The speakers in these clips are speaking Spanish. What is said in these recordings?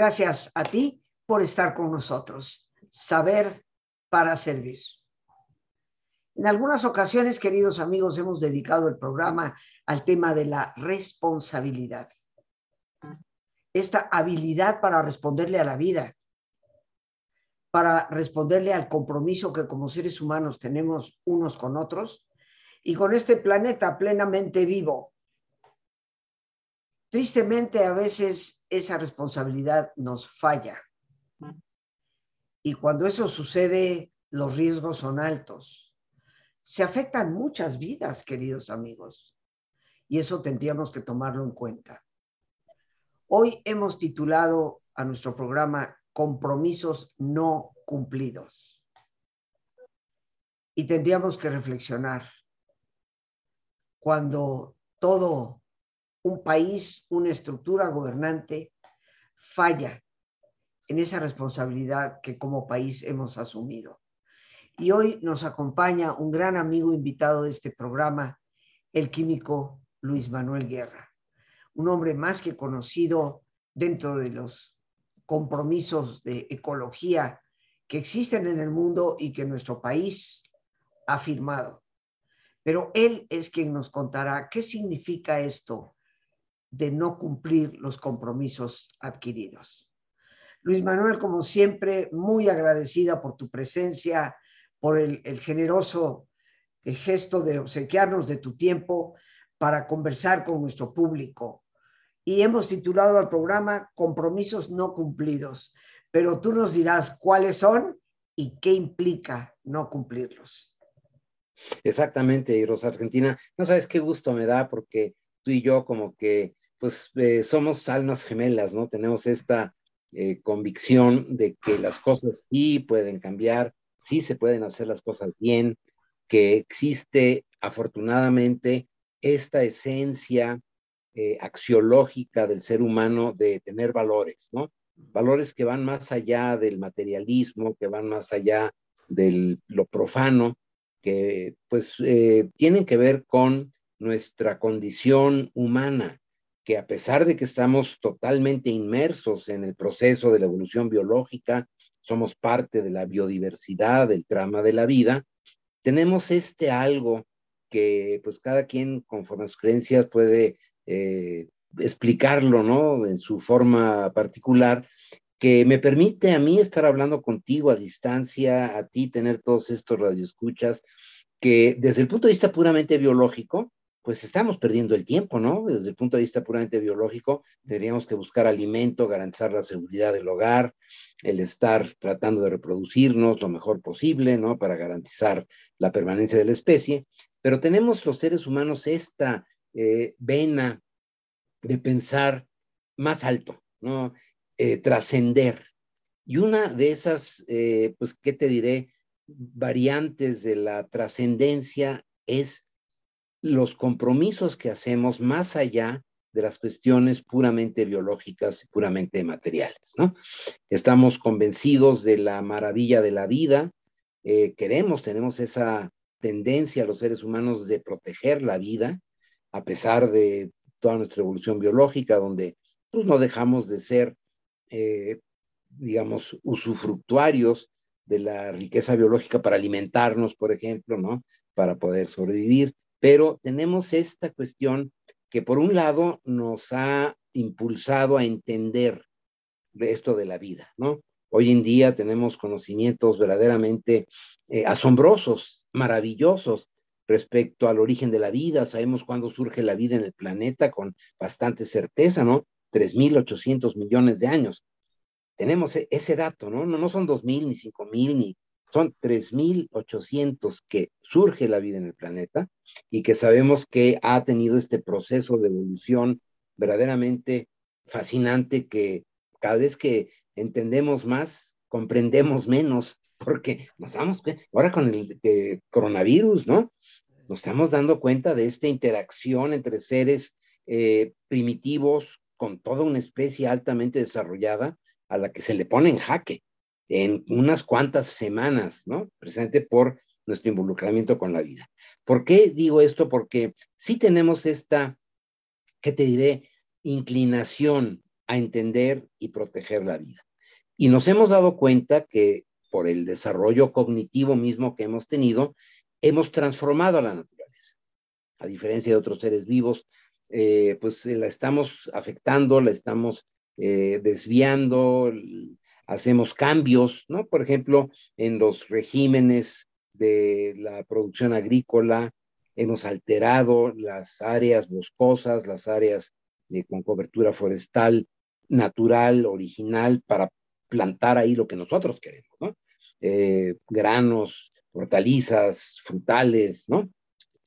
Gracias a ti por estar con nosotros. Saber para servir. En algunas ocasiones, queridos amigos, hemos dedicado el programa al tema de la responsabilidad. Esta habilidad para responderle a la vida, para responderle al compromiso que como seres humanos tenemos unos con otros y con este planeta plenamente vivo. Tristemente, a veces esa responsabilidad nos falla. Y cuando eso sucede, los riesgos son altos. Se afectan muchas vidas, queridos amigos. Y eso tendríamos que tomarlo en cuenta. Hoy hemos titulado a nuestro programa Compromisos no cumplidos. Y tendríamos que reflexionar cuando todo un país, una estructura gobernante falla en esa responsabilidad que como país hemos asumido. Y hoy nos acompaña un gran amigo invitado de este programa, el químico Luis Manuel Guerra, un hombre más que conocido dentro de los compromisos de ecología que existen en el mundo y que nuestro país ha firmado. Pero él es quien nos contará qué significa esto de no cumplir los compromisos adquiridos. Luis Manuel, como siempre, muy agradecida por tu presencia, por el, generoso eh, gesto de obsequiarnos de tu tiempo para conversar con nuestro público. Y hemos titulado al programa Compromisos no cumplidos, pero tú nos dirás cuáles son y qué implica no cumplirlos. Exactamente, Rosa Argentina. No sabes qué gusto me da porque tú y yo como que pues eh, somos almas gemelas, ¿no? Tenemos esta eh, convicción de que las cosas sí pueden cambiar, sí se pueden hacer las cosas bien, que existe afortunadamente esta esencia eh, axiológica del ser humano de tener valores, ¿no? Valores que van más allá del materialismo, que van más allá de lo profano, que pues tienen que ver con nuestra condición humana, que a pesar de que estamos totalmente inmersos en el proceso de la evolución biológica, somos parte de la biodiversidad, del trama de la vida, tenemos este algo que pues cada quien conforme a sus creencias puede eh, explicarlo, ¿no? En su forma particular, que me permite a mí estar hablando contigo a distancia, a ti tener todos estos radioescuchas, que desde el punto de vista puramente biológico, pues estamos perdiendo el tiempo, ¿no? Desde el punto de vista puramente biológico, tendríamos que buscar alimento, garantizar la seguridad del hogar, el estar tratando de reproducirnos lo mejor posible, ¿no? Para garantizar la permanencia de la especie. Pero tenemos los seres humanos esta eh, vena de pensar más alto, ¿no? Eh, trascender. Y una de esas, eh, pues, ¿qué te diré? Variantes de la trascendencia es los compromisos que hacemos más allá de las cuestiones puramente biológicas y puramente materiales, ¿no? Estamos convencidos de la maravilla de la vida, eh, queremos, tenemos esa tendencia a los seres humanos de proteger la vida, a pesar de toda nuestra evolución biológica, donde pues, no dejamos de ser eh, digamos, usufructuarios de la riqueza biológica para alimentarnos, por ejemplo, ¿no? Para poder sobrevivir. Pero tenemos esta cuestión que por un lado nos ha impulsado a entender esto de la vida, ¿no? Hoy en día tenemos conocimientos verdaderamente eh, asombrosos, maravillosos respecto al origen de la vida. Sabemos cuándo surge la vida en el planeta con bastante certeza, ¿no? 3.800 millones de años. Tenemos e-, ese dato, ¿no? No, no son 2.000 ni 5.000 ni son 3.800 que surge la vida en el planeta y que sabemos que ha tenido este proceso de evolución verdaderamente fascinante que cada vez que entendemos más, comprendemos menos, porque nos damos ahora con el eh, coronavirus, ¿no? Nos estamos dando cuenta de esta interacción entre seres eh, primitivos con toda una especie altamente desarrollada a la que se le pone en jaque en unas cuantas semanas, ¿no? Presente por nuestro involucramiento con la vida. ¿Por qué digo esto? Porque sí tenemos esta, ¿qué te diré? Inclinación a entender y proteger la vida. Y nos hemos dado cuenta que por el desarrollo cognitivo mismo que hemos tenido, hemos transformado a la naturaleza. A diferencia de otros seres vivos, eh, pues la estamos afectando, la estamos eh, desviando, hacemos cambios, ¿no? Por ejemplo, en los regímenes de la producción agrícola, hemos alterado las áreas boscosas, las áreas con cobertura forestal natural, original, para plantar ahí lo que nosotros queremos, ¿no? Eh, granos, hortalizas, frutales, ¿no?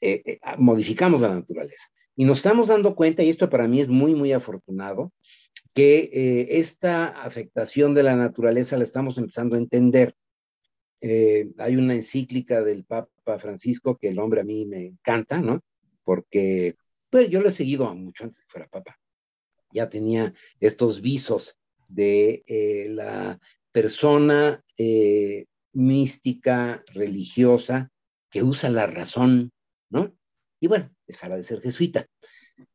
Eh, eh, modificamos la naturaleza. Y nos estamos dando cuenta, y esto para mí es muy, muy afortunado, que esta afectación de la naturaleza la estamos empezando a entender. hay una encíclica del Papa Francisco que el hombre a mí me encanta, ¿no? Porque pues, yo lo he seguido mucho antes que fuera Papa. Ya tenía estos visos de la persona eh, mística, religiosa, que usa la razón, ¿no? Y bueno, dejará de ser jesuita.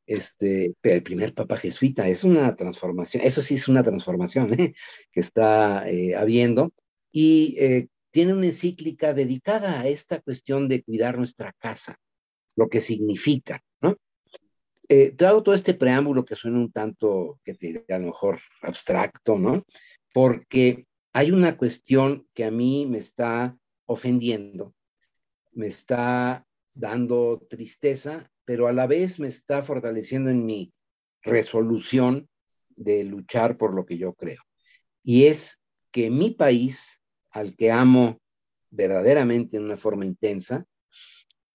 Este, el primer papa jesuita es una transformación, eso sí es una transformación ¿eh? que está eh, habiendo, y tiene una encíclica dedicada a esta cuestión de cuidar nuestra casa, lo que significa, ¿no? Eh, hago todo este preámbulo que suena un tanto, que te a lo mejor abstracto, ¿no? Porque hay una cuestión que a mí me está ofendiendo, me está dando tristeza, pero a la vez me está fortaleciendo en mi resolución de luchar por lo que yo creo. Y es que mi país, al que amo verdaderamente en una forma intensa,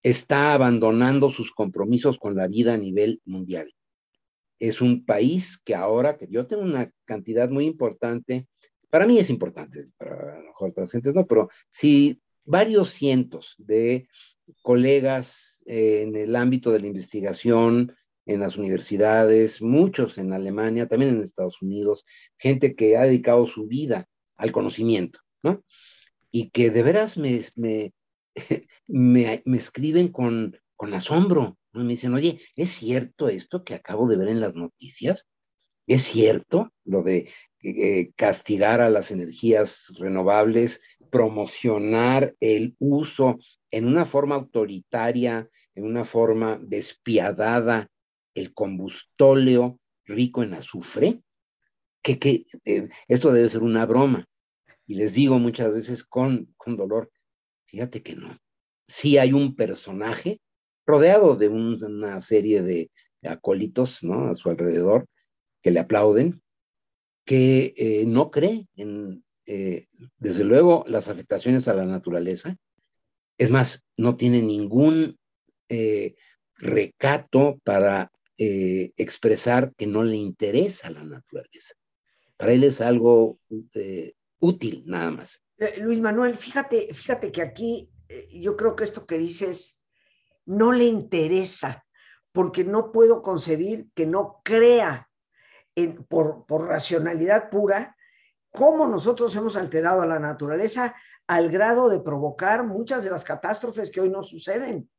está abandonando sus compromisos con la vida a nivel mundial. Es un país que ahora, que yo tengo una cantidad muy importante para mí es importante, para a lo otras gentes no, pero si varios cientos de colegas en el ámbito de la investigación, en las universidades, muchos en Alemania, también en Estados Unidos, gente que ha dedicado su vida al conocimiento, ¿no? Y que de veras me, me, me, me escriben con, con asombro, ¿no? Me dicen, oye, ¿es cierto esto que acabo de ver en las noticias? ¿Es cierto lo de eh, castigar a las energías renovables, promocionar el uso en una forma autoritaria, en una forma despiadada, el combustóleo rico en azufre, que, eh, esto debe ser una broma. Y les digo muchas veces con, con dolor, fíjate que no. Sí hay un personaje rodeado de una serie de acólitos ¿no? a su alrededor que le aplauden, que eh, no cree en, eh, desde luego, las afectaciones a la naturaleza. Es más, no tiene ningún eh, recato para expresar que no le interesa la naturaleza. Para él es algo útil, nada más. Luis Manuel, fíjate, fíjate que aquí yo creo que esto que dices no le interesa, porque no puedo concebir que no crea por, por racionalidad pura, cómo nosotros hemos alterado a la naturaleza al grado de provocar muchas de las catástrofes que hoy nos suceden.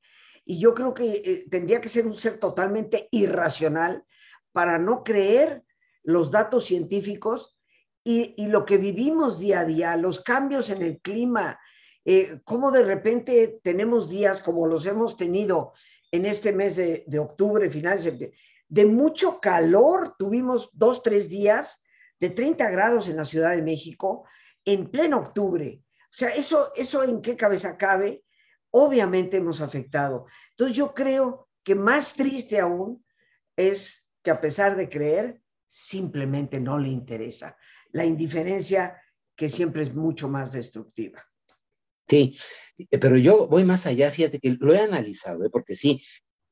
Y yo creo que eh, tendría que ser un ser totalmente irracional para no creer los datos científicos y, lo que vivimos día a día, los cambios en el clima, eh, cómo de repente tenemos días como los hemos tenido en este mes de, de octubre, finales de de mucho calor. Tuvimos dos, tres días de 30 grados en la Ciudad de México en pleno octubre. O sea, eso, eso en qué cabeza cabe, obviamente hemos afectado. Entonces yo creo que más triste aún es que a pesar de creer, simplemente no le interesa. La indiferencia que siempre es mucho más destructiva. Sí, pero yo voy más allá, fíjate que lo he analizado, ¿eh? porque sí,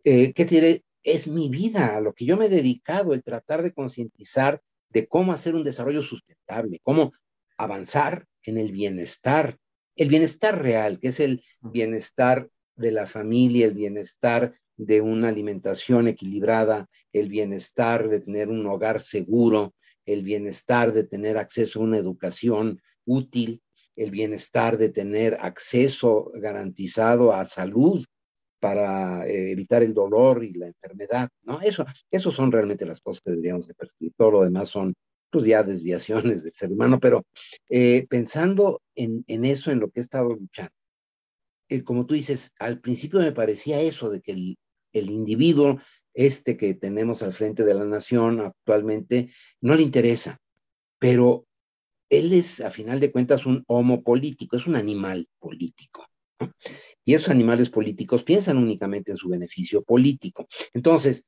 eh, ¿qué te es mi vida, a lo que yo me he dedicado, el tratar de concientizar de cómo hacer un desarrollo sustentable, cómo avanzar en el bienestar, el bienestar real, que es el bienestar de la familia, el bienestar de una alimentación equilibrada, el bienestar de tener un hogar seguro, el bienestar de tener acceso a una educación útil, el bienestar de tener acceso garantizado a salud para eh, evitar el dolor y la enfermedad, ¿no? Eso, eso son realmente las cosas que deberíamos de percibir. Todo lo demás son, pues ya desviaciones del ser humano, pero eh, pensando en, en, eso, en lo que he estado luchando, eh, como tú dices, al principio me parecía eso, de que el, el individuo este que tenemos al frente de la nación actualmente no le interesa, pero él es, a final de cuentas, un homo político, es un animal político. Y esos animales políticos piensan únicamente en su beneficio político. Entonces,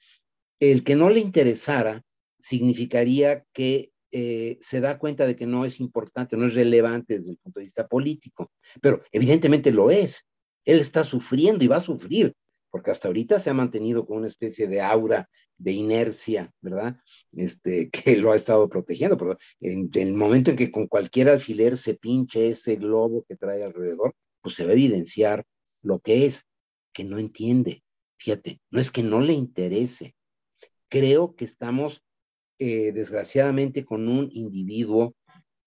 el que no le interesara significaría que eh, se da cuenta de que no es importante, no es relevante desde el punto de vista político, pero evidentemente lo es. Él está sufriendo y va a sufrir, porque hasta ahorita se ha mantenido con una especie de aura de inercia, ¿verdad? Este, que lo ha estado protegiendo, pero en, el momento en que con cualquier alfiler se pinche ese globo que trae alrededor, pues se va a evidenciar lo que es, que no entiende. Fíjate, no es que no le interese. Creo que estamos, eh, desgraciadamente, con un individuo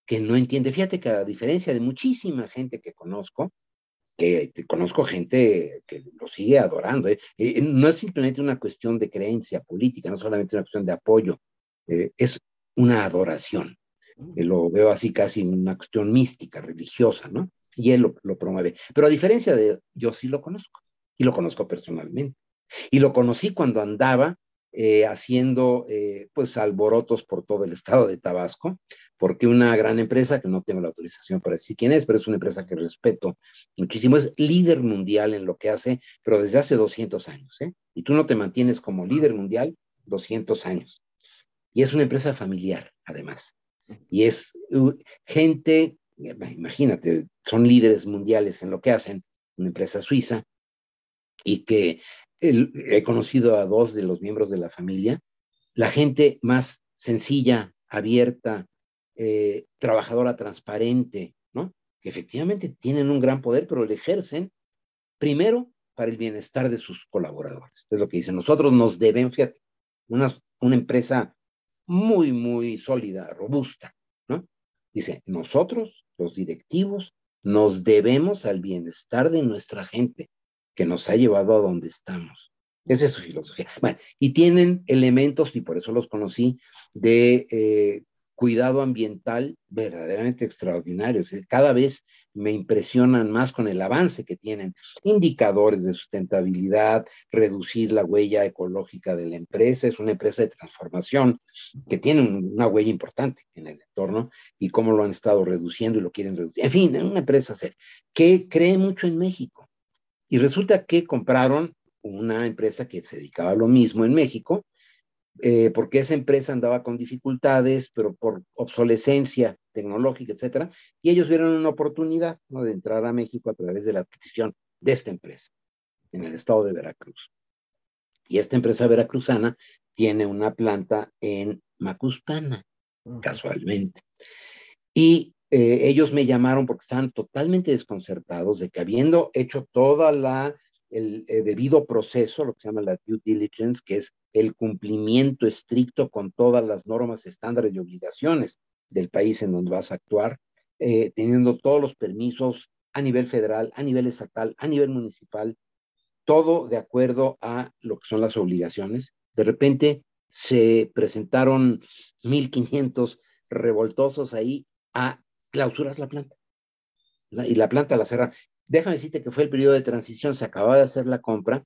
que no entiende. Fíjate que a diferencia de muchísima gente que conozco, que conozco gente que lo sigue adorando, ¿eh? Eh, no es simplemente una cuestión de creencia política, no solamente una cuestión de apoyo, es una adoración. lo veo así casi una cuestión mística, religiosa, ¿no? Y él lo, promueve. Pero a diferencia de, yo sí lo conozco y lo conozco personalmente. Y lo conocí cuando andaba eh, haciendo eh, pues alborotos por todo el estado de Tabasco, porque una gran empresa, que no tengo la autorización para decir quién es, pero es una empresa que respeto muchísimo, es líder mundial en lo que hace, pero desde hace 200 años, ¿eh? Y tú no te mantienes como líder mundial 200 años. Y es una empresa familiar, además. Y es uh, gente imagínate, son líderes mundiales en lo que hacen, una empresa suiza, y que he conocido a dos de los miembros de la familia, la gente más sencilla, abierta, eh, trabajadora, transparente, ¿no? Que efectivamente tienen un gran poder, pero lo ejercen primero para el bienestar de sus colaboradores. Es lo que dicen. Nosotros nos deben, fíjate, una, una empresa muy, muy sólida, robusta. Dice, nosotros los directivos, nos debemos al bienestar de nuestra gente que nos ha llevado a donde estamos. Esa es su filosofía. Bueno, y tienen elementos, y por eso los conocí, de eh, cuidado ambiental verdaderamente extraordinarios. Cada vez me impresionan más con el avance que tienen. Indicadores de sustentabilidad, reducir la huella ecológica de la empresa. Es una empresa de transformación que tiene una huella importante en el entorno y cómo lo han estado reduciendo y lo quieren reducir. En fin, una empresa que cree mucho en México. Y resulta que compraron una empresa que se dedicaba a lo mismo en México eh, porque esa empresa andaba con dificultades, pero por obsolescencia tecnológica, etcétera, y ellos vieron una oportunidad de entrar a México a través de la adquisición de esta empresa en el estado de Veracruz. Y esta empresa veracruzana tiene una planta en Macuspana, casualmente. Y eh, ellos me llamaron porque estaban totalmente desconcertados de que habiendo hecho toda la el, eh, debido proceso, lo que se llama la due diligence, que es el cumplimiento estricto con todas las normas, estándares y obligaciones del país en donde vas a actuar, eh, teniendo todos los permisos a nivel federal, a nivel estatal, a nivel municipal, todo de acuerdo a lo que son las obligaciones. De repente se presentaron 1.500 revoltosos ahí a clausurar la planta. Y la planta la cerra. Déjame decirte que fue el periodo de transición, se acababa de hacer la compra,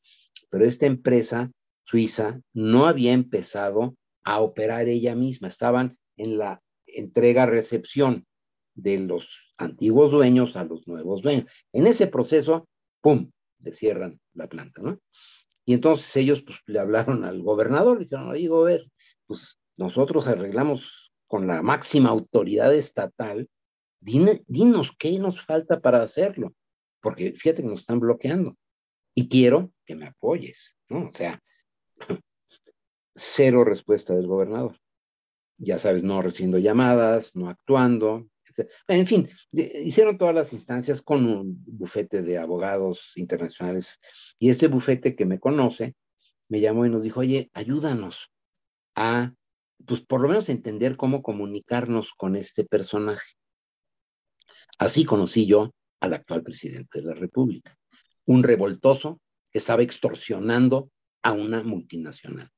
pero esta empresa suiza no había empezado a operar ella misma, estaban en la entrega-recepción de los antiguos dueños a los nuevos dueños. En ese proceso, ¡pum!, le cierran la planta, ¿no? Y entonces ellos pues, le hablaron al gobernador, le dijeron, oye, ver, pues nosotros arreglamos con la máxima autoridad estatal, dinos qué nos falta para hacerlo porque fíjate que nos están bloqueando y quiero que me apoyes, ¿no? O sea, cero respuesta del gobernador. Ya sabes, no recibiendo llamadas, no actuando, etc. En fin, hicieron todas las instancias con un bufete de abogados internacionales y ese bufete que me conoce me llamó y nos dijo, oye, ayúdanos a, pues por lo menos entender cómo comunicarnos con este personaje. Así conocí yo al actual presidente de la República. Un revoltoso que estaba extorsionando a una multinacional.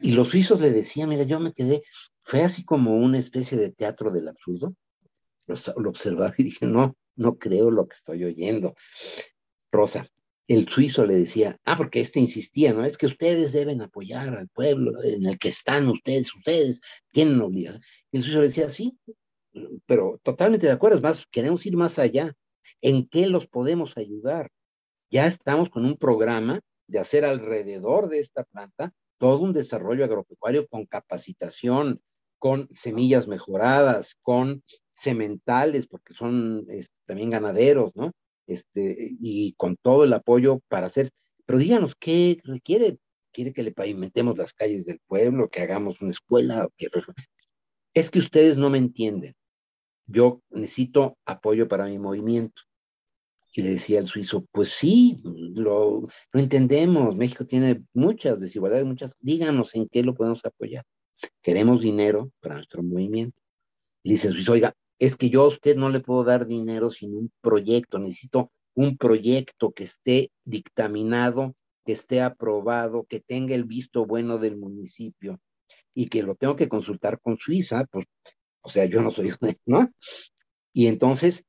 Y los suizos le decían, mira, yo me quedé, fue así como una especie de teatro del absurdo. Lo, lo observaba y dije, no, no creo lo que estoy oyendo. Rosa, el suizo le decía, ah, porque este insistía, ¿no? Es que ustedes deben apoyar al pueblo en el que están ustedes, ustedes tienen obligación. Y el suizo le decía, sí, pero totalmente de acuerdo, es más, queremos ir más allá. ¿En qué los podemos ayudar? Ya estamos con un programa de hacer alrededor de esta planta todo un desarrollo agropecuario con capacitación, con semillas mejoradas, con sementales, porque son este, también ganaderos, ¿no? este, y con todo el apoyo para hacer, pero díganos, ¿qué requiere? ¿Quiere que le pavimentemos las calles del pueblo, que hagamos una escuela? Es que ustedes no me entienden. Yo necesito apoyo para mi movimiento. Y le decía al suizo, pues sí, lo, entendemos, México tiene muchas desigualdades, muchas, díganos en qué lo podemos apoyar. Queremos dinero para nuestro movimiento. Y dice el suizo, oiga, es que yo a usted no le puedo dar dinero sin un proyecto, necesito un proyecto que esté dictaminado, que esté aprobado, que tenga el visto bueno del municipio y que lo tengo que consultar con Suiza, pues, o sea, yo no soy, ¿no? Y entonces,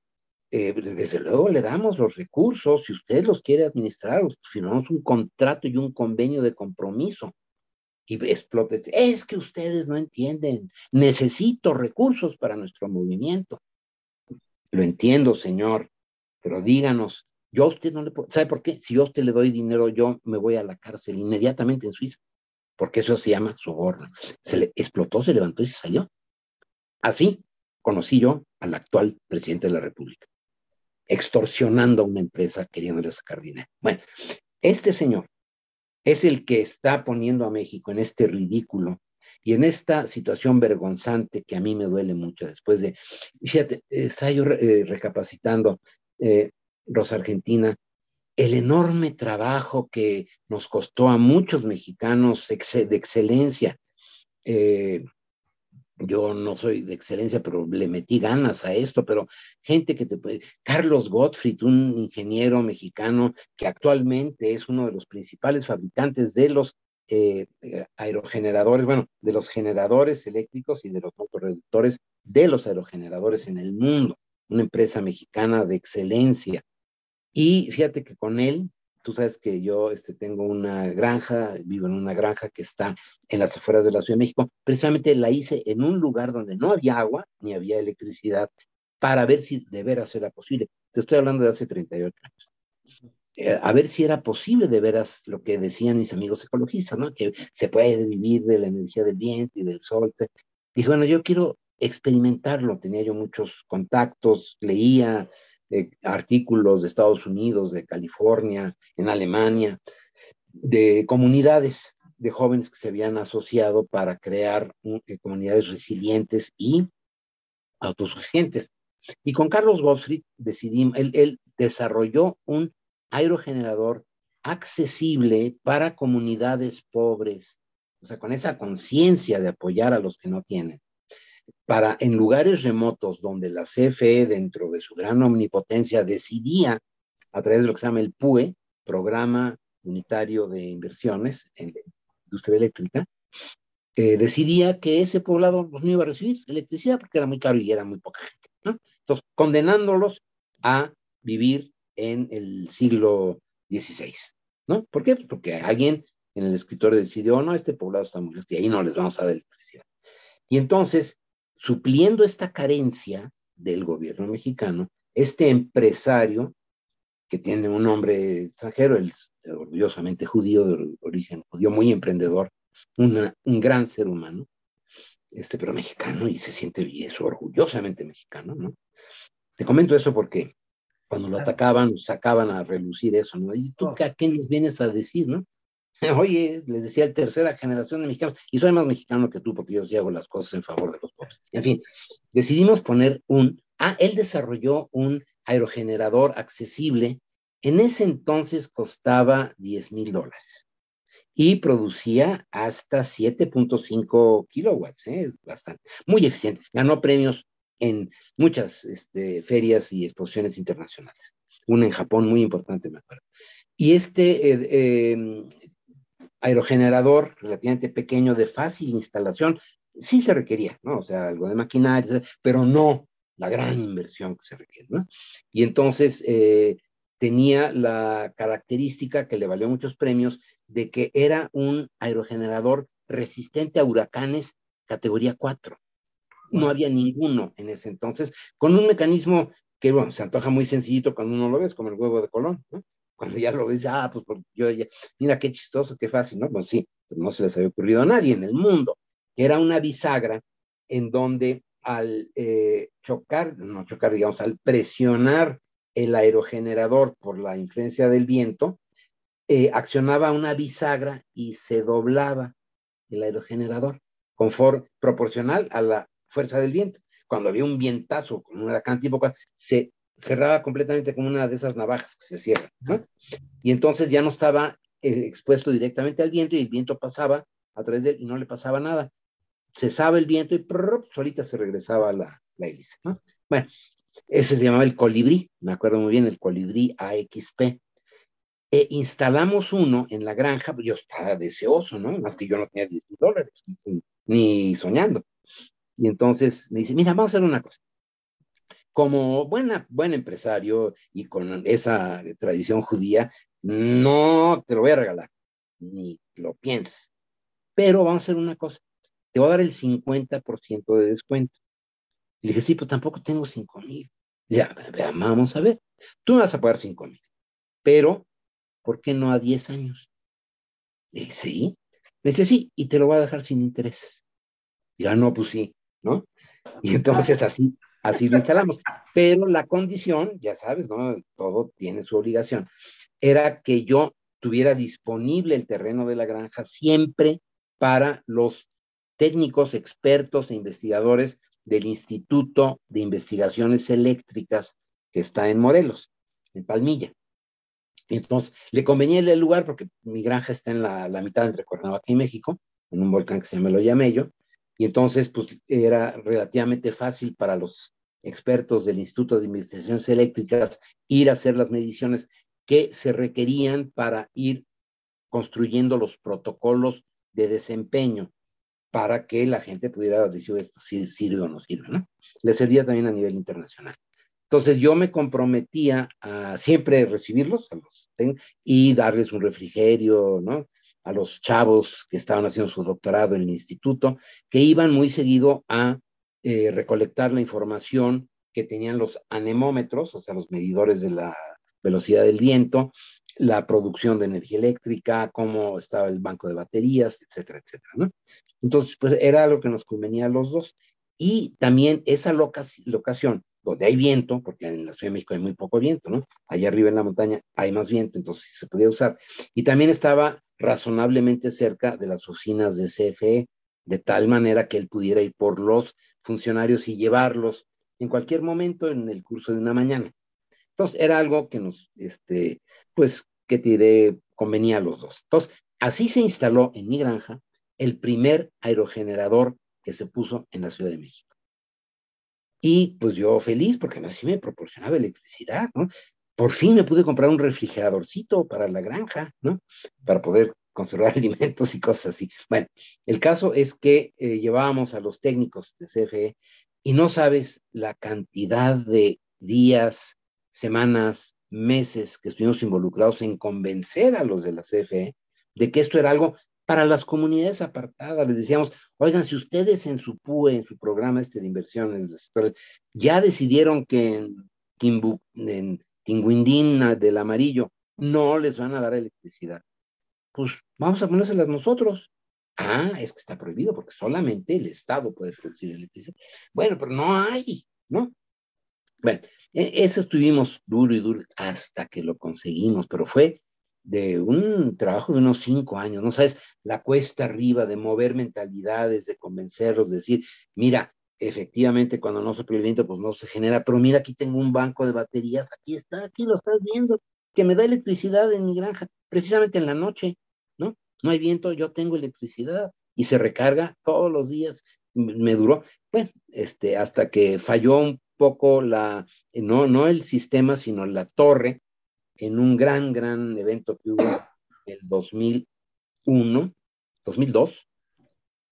eh, desde luego le damos los recursos, si usted los quiere administrar, pues, firmamos un contrato y un convenio de compromiso y explotes. Es que ustedes no entienden. Necesito recursos para nuestro movimiento. Lo entiendo, señor, pero díganos, yo a usted no le puedo, ¿sabe por qué? Si yo a usted le doy dinero, yo me voy a la cárcel inmediatamente en Suiza, porque eso se llama soborno. Se le explotó, se levantó y se salió. Así conocí yo al actual presidente de la República, extorsionando a una empresa queriéndole sacar dinero. Bueno, este señor es el que está poniendo a México en este ridículo y en esta situación vergonzante que a mí me duele mucho después de, fíjate, está yo eh, recapacitando, eh, Rosa Argentina, el enorme trabajo que nos costó a muchos mexicanos de excelencia. Eh, yo no soy de excelencia, pero le metí ganas a esto, pero gente que te puede, Carlos Gottfried, un ingeniero mexicano que actualmente es uno de los principales fabricantes de los eh, eh, aerogeneradores, bueno, de los generadores eléctricos y de los motorreductores de los aerogeneradores en el mundo, una empresa mexicana de excelencia. Y fíjate que con él Tú sabes que yo este, tengo una granja, vivo en una granja que está en las afueras de la Ciudad de México. Precisamente la hice en un lugar donde no había agua ni había electricidad para ver si de veras era posible. Te estoy hablando de hace 38 años. Eh, a ver si era posible de veras lo que decían mis amigos ecologistas, ¿no? Que se puede vivir de la energía del viento y del sol. Dije, bueno, yo quiero experimentarlo. Tenía yo muchos contactos, leía, artículos de Estados Unidos, de California, en Alemania, de comunidades de jóvenes que se habían asociado para crear eh, comunidades resilientes y autosuficientes. Y con Carlos Gottfried decidimos, él desarrolló un aerogenerador accesible para comunidades pobres, o sea, con esa conciencia de apoyar a los que no tienen para en lugares remotos donde la CFE, dentro de su gran omnipotencia, decidía a través de lo que se llama el PUE, Programa Unitario de Inversiones en la Industria Eléctrica, eh, decidía que ese poblado no iba a recibir electricidad porque era muy caro y era muy poca gente. ¿no? Entonces, condenándolos a vivir en el siglo XVI. ¿no? ¿Por qué? Porque alguien en el escritorio decidió, no, este poblado está muy lejos y ahí no les vamos a dar electricidad. Y entonces supliendo esta carencia del gobierno mexicano, este empresario que tiene un nombre extranjero, el orgullosamente judío, de origen judío, muy emprendedor, un gran ser humano, este, pero mexicano, y se siente y es orgullosamente mexicano, ¿no? Te comento eso porque cuando lo atacaban, sacaban a relucir eso, ¿no? ¿Y tú a qué nos vienes a decir, no? Oye, les decía, tercera generación de mexicanos, y soy más mexicano que tú porque yo sí hago las cosas en favor de los En fin, decidimos poner un, ah, él desarrolló un aerogenerador accesible, en ese entonces costaba 10 mil dólares y producía hasta 7.5 kilowatts, ¿eh? bastante, muy eficiente. Ganó premios en muchas este, ferias y exposiciones internacionales. Una en Japón muy importante, me acuerdo. Y este eh, em, aerogenerador relativamente pequeño de fácil instalación, sí se requería, ¿no? O sea, algo de maquinaria, pero no la gran inversión que se requiere, ¿no? Y entonces eh, tenía la característica que le valió muchos premios de que era un aerogenerador resistente a huracanes categoría 4. No había ninguno en ese entonces, con un mecanismo que, bueno, se antoja muy sencillito cuando uno lo ves, como el huevo de Colón, ¿no? Cuando ya lo ves, ah, pues yo ya, mira qué chistoso, qué fácil, ¿no? Pues sí, pues no se les había ocurrido a nadie en el mundo. Era una bisagra en donde al eh, chocar, no chocar, digamos, al presionar el aerogenerador por la influencia del viento, eh, accionaba una bisagra y se doblaba el aerogenerador, conforme proporcional a la fuerza del viento. Cuando había un vientazo con una cantidad se cerraba completamente como una de esas navajas que se cierran, ¿no? Y entonces ya no estaba eh, expuesto directamente al viento y el viento pasaba a través de él y no le pasaba nada. Cesaba el viento y solita se regresaba la, la hélice, ¿no? Bueno, ese se llamaba el colibrí, me acuerdo muy bien, el colibrí AXP. E instalamos uno en la granja, yo estaba deseoso, ¿no? Más que yo no tenía 10 dólares, ni soñando. Y entonces me dice, mira, vamos a hacer una cosa. Como buena, buen empresario y con esa tradición judía, no te lo voy a regalar, ni lo pienses. Pero vamos a hacer una cosa, te voy a dar el 50% de descuento. Le dije, sí, pues tampoco tengo 5 mil. Ya, vamos a ver. Tú me vas a pagar 5 mil, pero ¿por qué no a 10 años? Le dije, sí. Me dice, sí, y te lo voy a dejar sin intereses. Ya no, pues sí, ¿no? Y entonces así, así lo instalamos. Pero la condición, ya sabes, ¿no? Todo tiene su obligación, era que yo tuviera disponible el terreno de la granja siempre para los técnicos, expertos e investigadores del Instituto de Investigaciones Eléctricas que está en Morelos, en Palmilla. Entonces, le convenía el lugar porque mi granja está en la, mitad entre Cuernavaca y México, en un volcán que se llama Yamello, y entonces, pues, era relativamente fácil para los expertos del Instituto de Investigaciones Eléctricas ir a hacer las mediciones que se requerían para ir construyendo los protocolos de desempeño para que la gente pudiera decir si sirve o no sirve, ¿no? Le servía también a nivel internacional. Entonces yo me comprometía a siempre recibirlos a los, y darles un refrigerio, ¿no? A los chavos que estaban haciendo su doctorado en el instituto, que iban muy seguido a eh, recolectar la información que tenían los anemómetros, o sea, los medidores de la velocidad del viento, la producción de energía eléctrica, cómo estaba el banco de baterías, etcétera, etcétera, ¿no? Entonces, pues era lo que nos convenía a los dos. Y también esa locación donde hay viento, porque en la Ciudad de México hay muy poco viento, ¿no? Allá arriba en la montaña hay más viento, entonces se podía usar. Y también estaba razonablemente cerca de las oficinas de CFE, de tal manera que él pudiera ir por los funcionarios y llevarlos en cualquier momento en el curso de una mañana. Entonces, era algo que nos, este, pues, que tiré, convenía a los dos. Entonces, así se instaló en mi granja el primer aerogenerador que se puso en la Ciudad de México. Y pues yo feliz porque así me proporcionaba electricidad, ¿no? Por fin me pude comprar un refrigeradorcito para la granja, ¿no? Para poder conservar alimentos y cosas así. Bueno, el caso es que eh, llevábamos a los técnicos de CFE y no sabes la cantidad de días, semanas, meses que estuvimos involucrados en convencer a los de la CFE de que esto era algo para las comunidades apartadas. Les decíamos, oigan, si ustedes en su PUE, en su programa este de inversiones, ya decidieron que en, Timbu, en del amarillo no les van a dar electricidad, pues vamos a ponérselas nosotros. Ah, es que está prohibido porque solamente el Estado puede producir electricidad. Bueno, pero no hay, ¿no? Bueno, e, eso estuvimos duro y duro hasta que lo conseguimos, pero fue de un trabajo de unos cinco años, ¿no sabes? La cuesta arriba de mover mentalidades, de convencerlos, de decir, mira, efectivamente cuando no se el viento, pues no se genera, pero mira, aquí tengo un banco de baterías, aquí está, aquí lo estás viendo, que me da electricidad en mi granja, precisamente en la noche, ¿no? No hay viento, yo tengo electricidad y se recarga todos los días, me duró, bueno, este, hasta que falló un poco la, no, no el sistema, sino la torre en un gran, gran evento que hubo el 2001, 2002,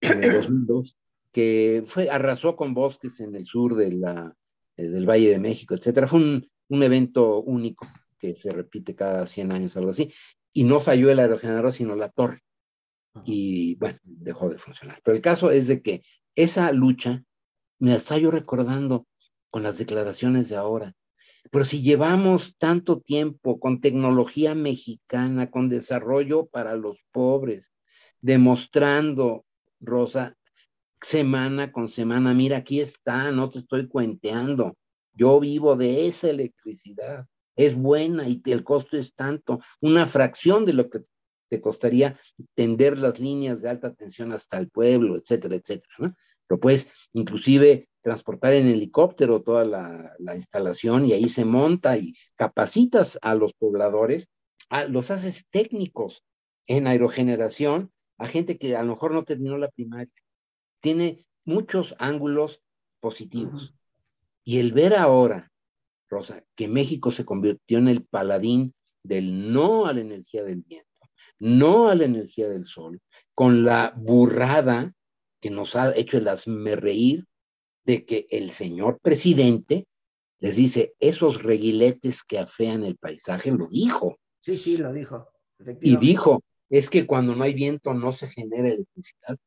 en el 2002, que fue, arrasó con bosques en el sur de la, eh, del Valle de México, etcétera. Fue un, un, evento único que se repite cada 100 años, algo así. Y no falló el aerogenerador, sino la torre. Y bueno, dejó de funcionar. Pero el caso es de que esa lucha me la estoy yo recordando con las declaraciones de ahora. Pero si llevamos tanto tiempo con tecnología mexicana, con desarrollo para los pobres, demostrando, Rosa, semana con semana, mira, aquí está, no te estoy cuenteando, yo vivo de esa electricidad, es buena y el costo es tanto, una fracción de lo que te costaría tender las líneas de alta tensión hasta el pueblo, etcétera, etcétera, ¿no? Lo puedes inclusive transportar en helicóptero toda la, la, instalación y ahí se monta y capacitas a los pobladores, a, los haces técnicos en aerogeneración a gente que a lo mejor no terminó la primaria. Tiene muchos ángulos positivos. Y el ver ahora, Rosa, que México se convirtió en el paladín del no a la energía del viento, no a la energía del sol, con la burrada que nos ha hecho el asme reír de que el señor presidente les dice, esos reguiletes que afean el paisaje, lo dijo. Sí, sí, lo dijo. Y dijo, es que cuando no hay viento no se genera electricidad.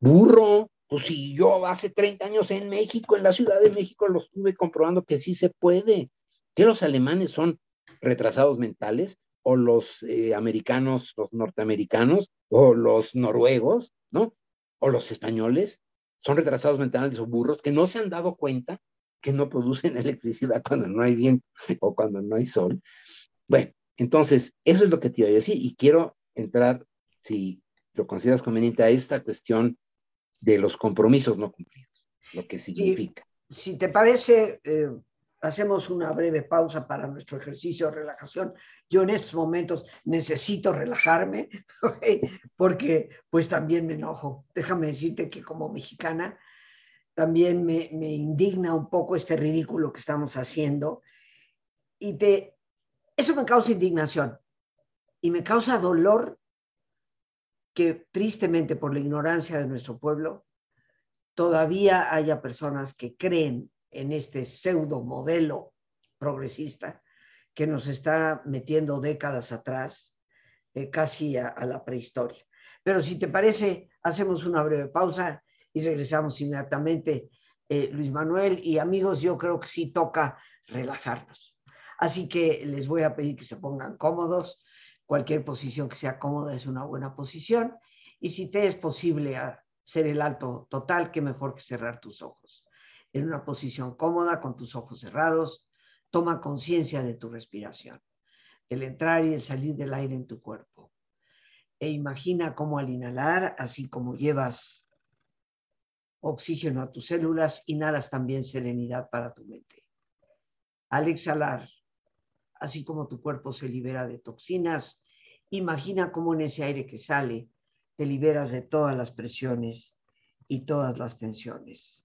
Burro, pues si yo hace 30 años en México, en la Ciudad de México, lo estuve comprobando que sí se puede. Que los alemanes son retrasados mentales, o los eh, americanos, los norteamericanos, o los noruegos, ¿no? O los españoles, son retrasados mentales o burros que no se han dado cuenta que no producen electricidad cuando no hay viento o cuando no hay sol. Bueno, entonces, eso es lo que te iba a decir y quiero entrar, si lo consideras conveniente, a esta cuestión de los compromisos no cumplidos, lo que significa. si te parece, eh, hacemos una breve pausa para nuestro ejercicio de relajación. Yo en estos momentos necesito relajarme, porque pues también me enojo. Déjame decirte que como mexicana también me, me indigna un poco este ridículo que estamos haciendo y te, eso me causa indignación y me causa dolor que tristemente por la ignorancia de nuestro pueblo todavía haya personas que creen en este pseudo modelo progresista que nos está metiendo décadas atrás, eh, casi a, la prehistoria. Pero si te parece, hacemos una breve pausa y regresamos inmediatamente. Eh, Luis Manuel y amigos, yo creo que sí toca relajarnos. Así que les voy a pedir que se pongan cómodos. Cualquier posición que sea cómoda es una buena posición. Y si te es posible hacer el alto total, qué mejor que cerrar tus ojos en una posición cómoda con tus ojos cerrados. Toma conciencia de tu respiración, el entrar y el salir del aire en tu cuerpo. E imagina cómo al inhalar, así como llevas oxígeno a tus células, inhalas también serenidad para tu mente. Al exhalar, así como tu cuerpo se libera de toxinas, imagina cómo en ese aire que sale te liberas de todas las presiones y todas las tensiones.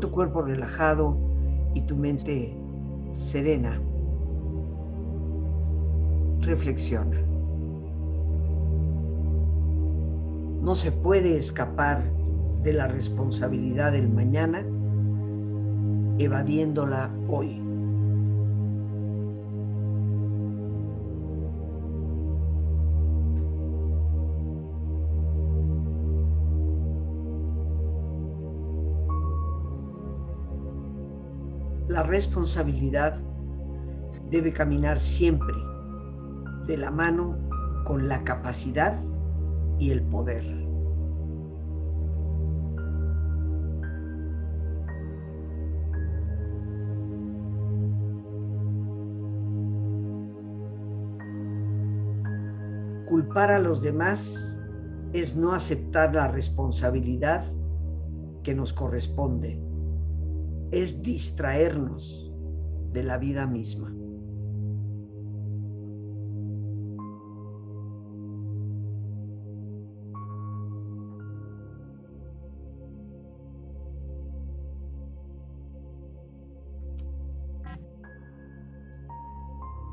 Tu cuerpo relajado y tu mente serena. Reflexiona. No se puede escapar de la responsabilidad del mañana evadiéndola hoy. Responsabilidad debe caminar siempre de la mano con la capacidad y el poder. Culpar a los demás es no aceptar la responsabilidad que nos corresponde es distraernos de la vida misma.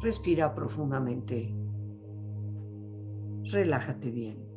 Respira profundamente. Relájate bien.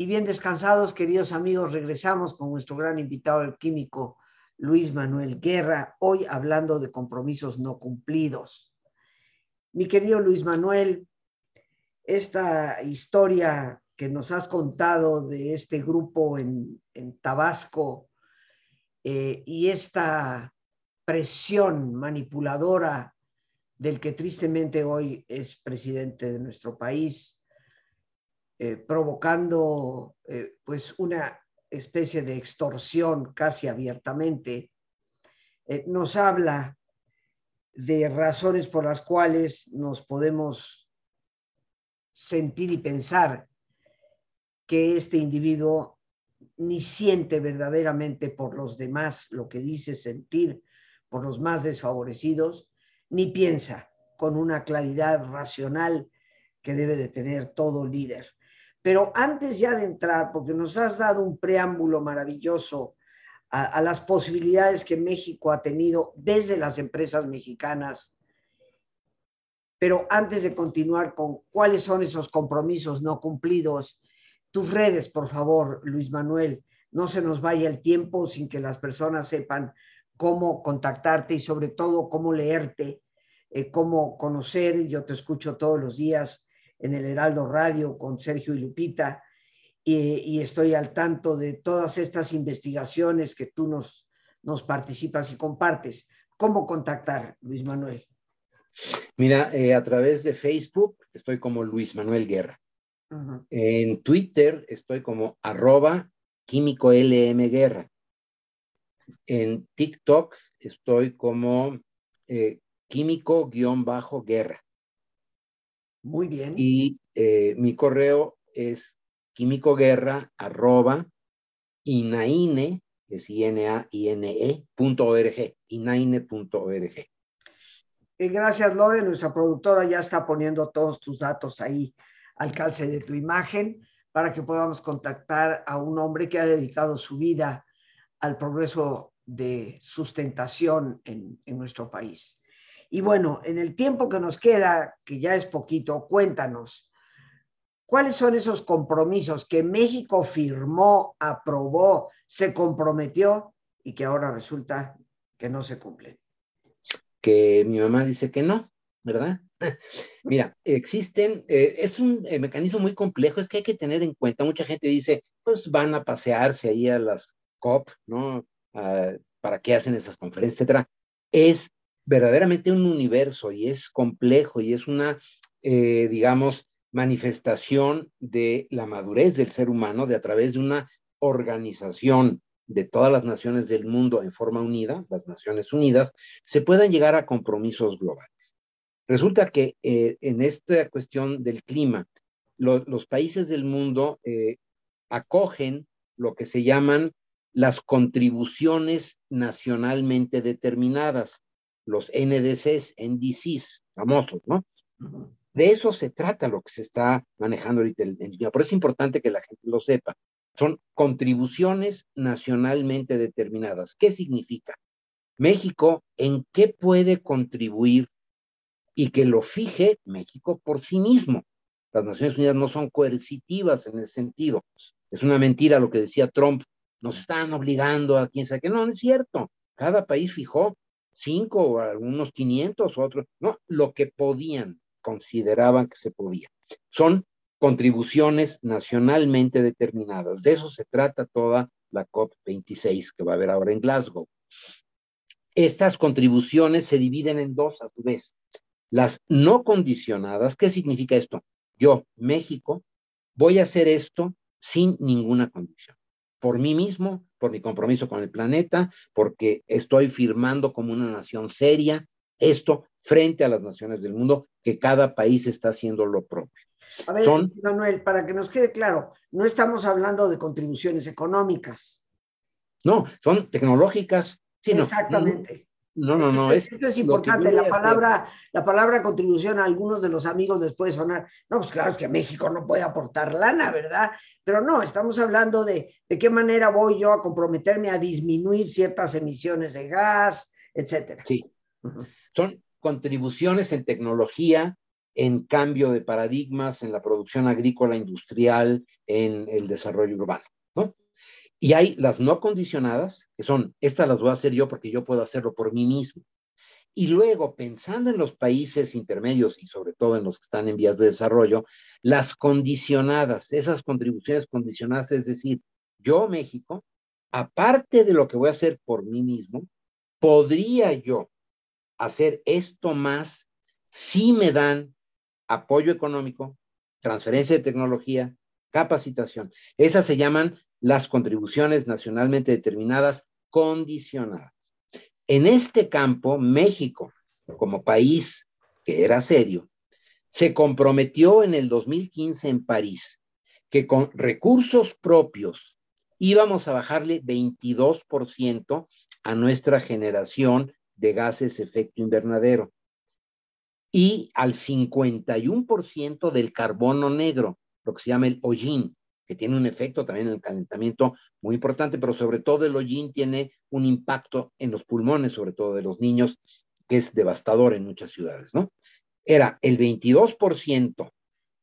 Y bien descansados, queridos amigos, regresamos con nuestro gran invitado, el químico Luis Manuel Guerra, hoy hablando de compromisos no cumplidos. Mi querido Luis Manuel, esta historia que nos has contado de este grupo en, Tabasco eh, y esta presión manipuladora del que tristemente hoy es presidente de nuestro país, eh, provocando eh, pues una especie de extorsión casi abiertamente, eh, nos habla de razones por las cuales nos podemos sentir y pensar que este individuo ni siente verdaderamente por los demás lo que dice sentir por los más desfavorecidos, ni piensa con una claridad racional que debe de tener todo líder. Pero antes ya de entrar, porque nos has dado un preámbulo maravilloso a, las posibilidades que México ha tenido desde las empresas mexicanas, pero antes de continuar con cuáles son esos compromisos no cumplidos, tus redes, por favor, Luis Manuel, no se nos vaya el tiempo sin que las personas sepan cómo contactarte y sobre todo cómo leerte, eh, cómo conocer. Yo te escucho todos los días en el Heraldo Radio con Sergio y Lupita y, estoy al tanto de todas estas investigaciones que tú nos, nos participas y compartes. ¿Cómo contactar, Luis Manuel? Mira, eh, a través de Facebook estoy como Luis Manuel Guerra. En Twitter estoy como arroba químico LM Guerra. En TikTok estoy como eh, químico-guerra. Muy bien. Y eh, mi correo es químicoguerra arroba inaine, es I-N-A-I-N-E, punto org, inaine.org. Y gracias, Lore. Nuestra productora ya está poniendo todos tus datos ahí al calce de tu imagen para que podamos contactar a un hombre que ha dedicado su vida al progreso de sustentación en, nuestro país. Y bueno, en el tiempo que nos queda, que ya es poquito, cuéntanos, ¿cuáles son esos compromisos que México firmó, aprobó, se comprometió y que ahora resulta que no se cumplen? Que mi mamá dice que no, ¿verdad? Mira, existen, eh, es un eh, mecanismo muy complejo, es que hay que tener en cuenta, mucha gente dice, pues van a pasearse ahí a las COP, ¿no? Ah, ¿Para qué hacen esas conferencias, etcétera? Es verdaderamente un universo y es complejo y es una, eh, digamos, manifestación de la madurez del ser humano de a través de una organización de todas las naciones del mundo en forma unida, las Naciones Unidas, se puedan llegar a compromisos globales. Resulta que eh, en esta cuestión del clima, los países del mundo eh, acogen lo que se llaman las contribuciones nacionalmente determinadas, los NDCs, NDCs, famosos, ¿no? De eso se trata lo que se está manejando ahorita. Por eso es importante que la gente lo sepa. Son contribuciones nacionalmente determinadas. ¿Qué significa? México, ¿en qué puede contribuir y que lo fije México por sí mismo? Las Naciones Unidas no son coercitivas en ese sentido. Es una mentira lo que decía Trump nos están obligando a quién sabe qué. No, no es cierto. Cada país fijó cinco o algunos quinientos otros, no, lo que podían, consideraban que se podía. Son contribuciones nacionalmente determinadas. De eso se trata toda la COP26 que va a haber ahora en Glasgow. Estas contribuciones se dividen en dos a su vez. Las no condicionadas, ¿qué significa esto? Yo, México, voy a hacer esto sin ninguna condición por mí mismo, por mi compromiso con el planeta, porque estoy firmando como una nación seria esto frente a las naciones del mundo, que cada país está haciendo lo propio. A ver, Manuel, para que nos quede claro, no estamos hablando de contribuciones económicas. No, son tecnológicas. Exactamente. No, no, no. Es, esto es importante. La palabra, la palabra contribución a algunos de los amigos les puede sonar. No, pues claro, es que México no puede aportar lana, ¿verdad? Pero no, estamos hablando de de qué manera voy yo a comprometerme a disminuir ciertas emisiones de gas, etcétera. Sí. Son contribuciones en tecnología, en cambio de paradigmas, en la producción agrícola, industrial, en el desarrollo urbano. Y hay las no condicionadas, que son, estas las voy a hacer yo porque yo puedo hacerlo por mí mismo. Y luego, pensando en los países intermedios y sobre todo en los que están en vías de desarrollo, las condicionadas, esas contribuciones condicionadas, es decir, yo, México, aparte de lo que voy a hacer por mí mismo, podría yo hacer esto más si me dan apoyo económico, transferencia de tecnología, capacitación. Esas se llaman las contribuciones nacionalmente determinadas condicionadas. En este campo, México, como país que era serio, se comprometió en el 2015 en París que con recursos propios íbamos a bajarle 22% a nuestra generación de gases efecto invernadero y al 51% del carbono negro, lo que se llama el hollín, que tiene un efecto también en el calentamiento muy importante, pero sobre todo el hollín tiene un impacto en los pulmones, sobre todo de los niños, que es devastador en muchas ciudades, ¿no? Era el 22%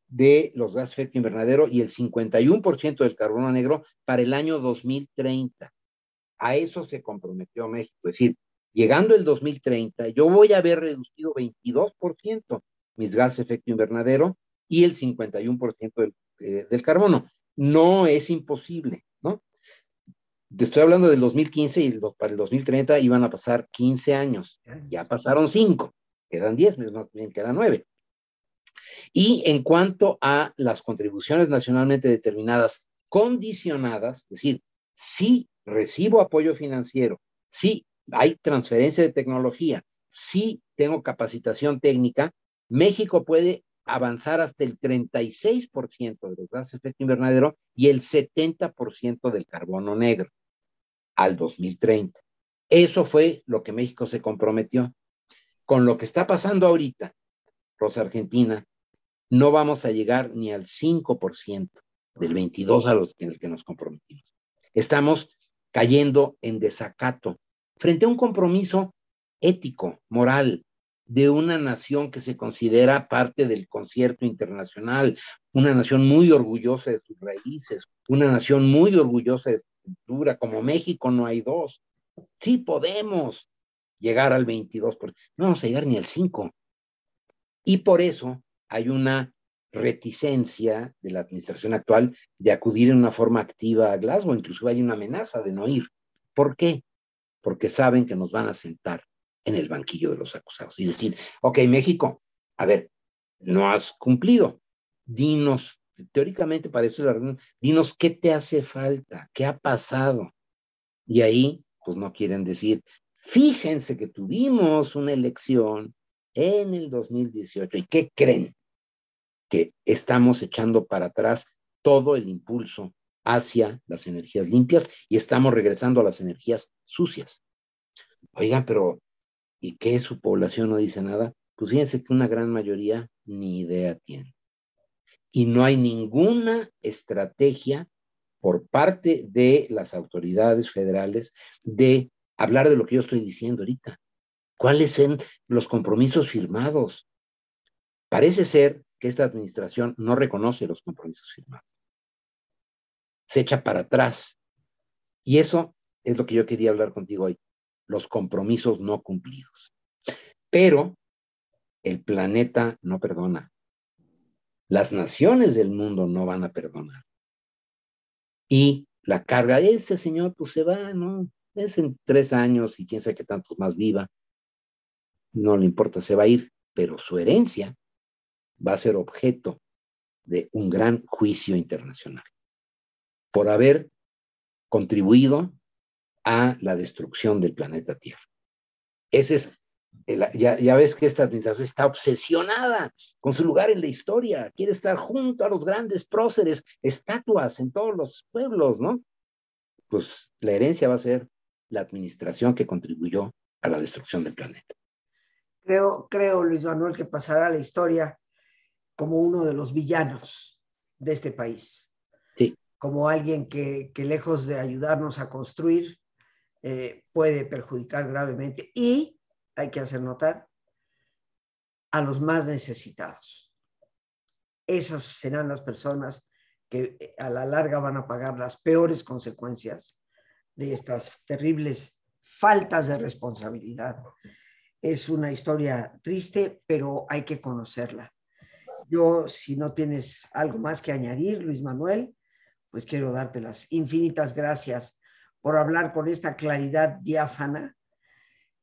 de los gases de efecto invernadero y el 51% del carbono negro para el año 2030. A eso se comprometió México, es decir, llegando el 2030, yo voy a haber reducido 22% mis gases de efecto invernadero y el 51% del, eh, del carbono. No es imposible, ¿no? Estoy hablando del 2015 y para el 2030 iban a pasar 15 años. Ya pasaron 5, quedan 10, más bien quedan 9. Y en cuanto a las contribuciones nacionalmente determinadas condicionadas, es decir, si recibo apoyo financiero, si hay transferencia de tecnología, si tengo capacitación técnica, México puede avanzar hasta el 36% de los gases de efecto invernadero y el 70% del carbono negro al 2030. Eso fue lo que México se comprometió. Con lo que está pasando ahorita, Rosa Argentina, no vamos a llegar ni al 5% del 22 a los que nos comprometimos. Estamos cayendo en desacato frente a un compromiso ético, moral, de una nación que se considera parte del concierto internacional, una nación muy orgullosa de sus raíces, una nación muy orgullosa de su cultura, como México no hay dos. Sí podemos llegar al 22%, no vamos a llegar ni al 5%. Y por eso hay una reticencia de la administración actual de acudir en una forma activa a Glasgow, incluso hay una amenaza de no ir. ¿Por qué? Porque saben que nos van a sentar en el banquillo de los acusados y decir, ok, México, a ver, no has cumplido, dinos, teóricamente para eso es la reunión, dinos qué te hace falta, qué ha pasado. Y ahí, pues no quieren decir, fíjense que tuvimos una elección en el 2018. ¿Y qué creen? Que estamos echando para atrás todo el impulso hacia las energías limpias y estamos regresando a las energías sucias. Oigan, pero ¿y qué su población no dice nada? Pues fíjense que una gran mayoría ni idea tiene. Y no hay ninguna estrategia por parte de las autoridades federales de hablar de lo que yo estoy diciendo ahorita. ¿Cuáles son los compromisos firmados? Parece ser que esta administración no reconoce los compromisos firmados. Se echa para atrás. Y eso es lo que yo quería hablar contigo hoy, los compromisos no cumplidos. Pero el planeta no perdona. Las naciones del mundo no van a perdonar. Y la carga de ese señor, pues se va, ¿no? Es en tres años y quién sabe qué tantos más viva no le importa, se va a ir, pero su herencia va a ser objeto de un gran juicio internacional por haber contribuido a la destrucción del planeta Tierra. Ese es ya, ya, ves que esta administración está obsesionada con su lugar en la historia, quiere estar junto a los grandes próceres, estatuas en todos los pueblos, ¿no? Pues la herencia va a ser la administración que contribuyó a la destrucción del planeta. Creo, creo, Luis Manuel, que pasará a la historia como uno de los villanos de este país. Sí. Como alguien que, que lejos de ayudarnos a construir, eh, puede perjudicar gravemente y, hay que hacer notar, a los más necesitados. Esas serán las personas que eh, a la larga van a pagar las peores consecuencias de estas terribles faltas de responsabilidad. Es una historia triste, pero hay que conocerla. Yo, si no tienes algo más que añadir, Luis Manuel, pues quiero darte las infinitas gracias por hablar con esta claridad diáfana.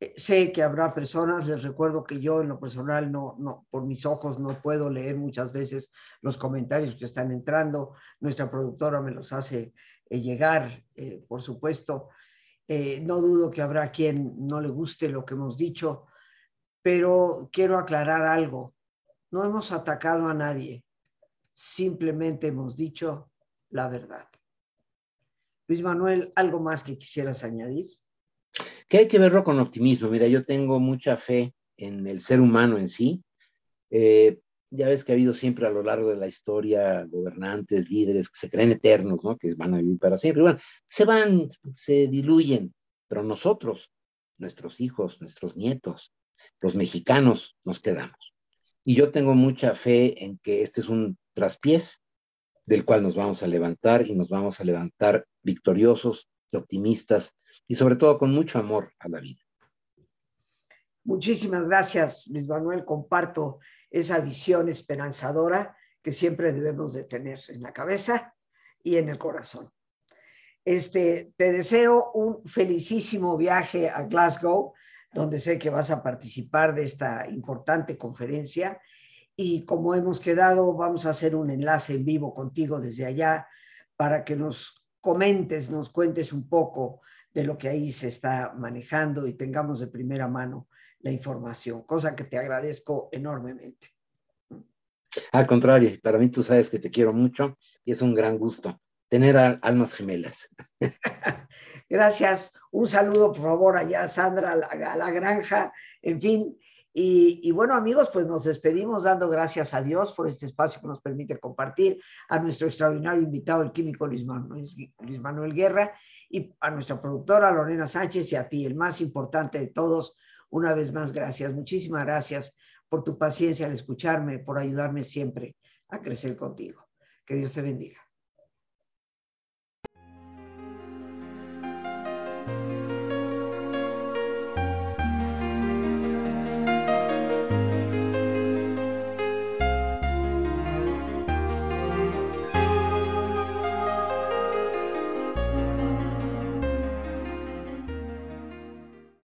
Eh, sé que habrá personas, les recuerdo que yo en lo personal no, por mis ojos no puedo leer muchas veces los comentarios que están entrando. Nuestra productora me los hace eh, llegar, eh, por supuesto. no dudo que habrá quien no le guste lo que hemos dicho, pero quiero aclarar algo. No hemos atacado a nadie, simplemente hemos dicho la verdad. Luis Manuel, ¿algo más que quisieras añadir? Que hay que verlo con optimismo. Mira, yo tengo mucha fe en el ser humano en sí. Eh, ya ves que ha habido siempre a lo largo de la historia gobernantes, líderes que se creen eternos, ¿no? Que van a vivir para siempre. Bueno, se van, se diluyen, pero nosotros, nuestros hijos, nuestros nietos, los mexicanos, nos quedamos. Y yo tengo mucha fe en que este es un traspiés del cual nos vamos a levantar y nos vamos a levantar victoriosos y optimistas y sobre todo con mucho amor a la vida. Muchísimas gracias, Luis Manuel. Comparto esa visión esperanzadora que siempre debemos de tener en la cabeza y en el corazón. Este, te deseo un felicísimo viaje a Glasgow donde sé que vas a participar de esta importante conferencia. Y como hemos quedado, vamos a hacer un enlace en vivo contigo desde allá para que nos comentes, nos cuentes un poco de lo que ahí se está manejando y tengamos de primera mano la información, cosa que te agradezco enormemente. Al contrario, para mí tú sabes que te quiero mucho y es un gran gusto tener almas gemelas. Gracias. Un saludo, por favor, allá a Sandra, a la, granja, en fin. Y, bueno, amigos, pues nos despedimos dando gracias a Dios por este espacio que nos permite compartir, a nuestro extraordinario invitado, el químico Luis Manuel, Luis Manuel Guerra, y a nuestra productora Lorena Sánchez y a ti, el más importante de todos. Una vez más, gracias. Muchísimas gracias por tu paciencia al escucharme, por ayudarme siempre a crecer contigo. Que Dios te bendiga.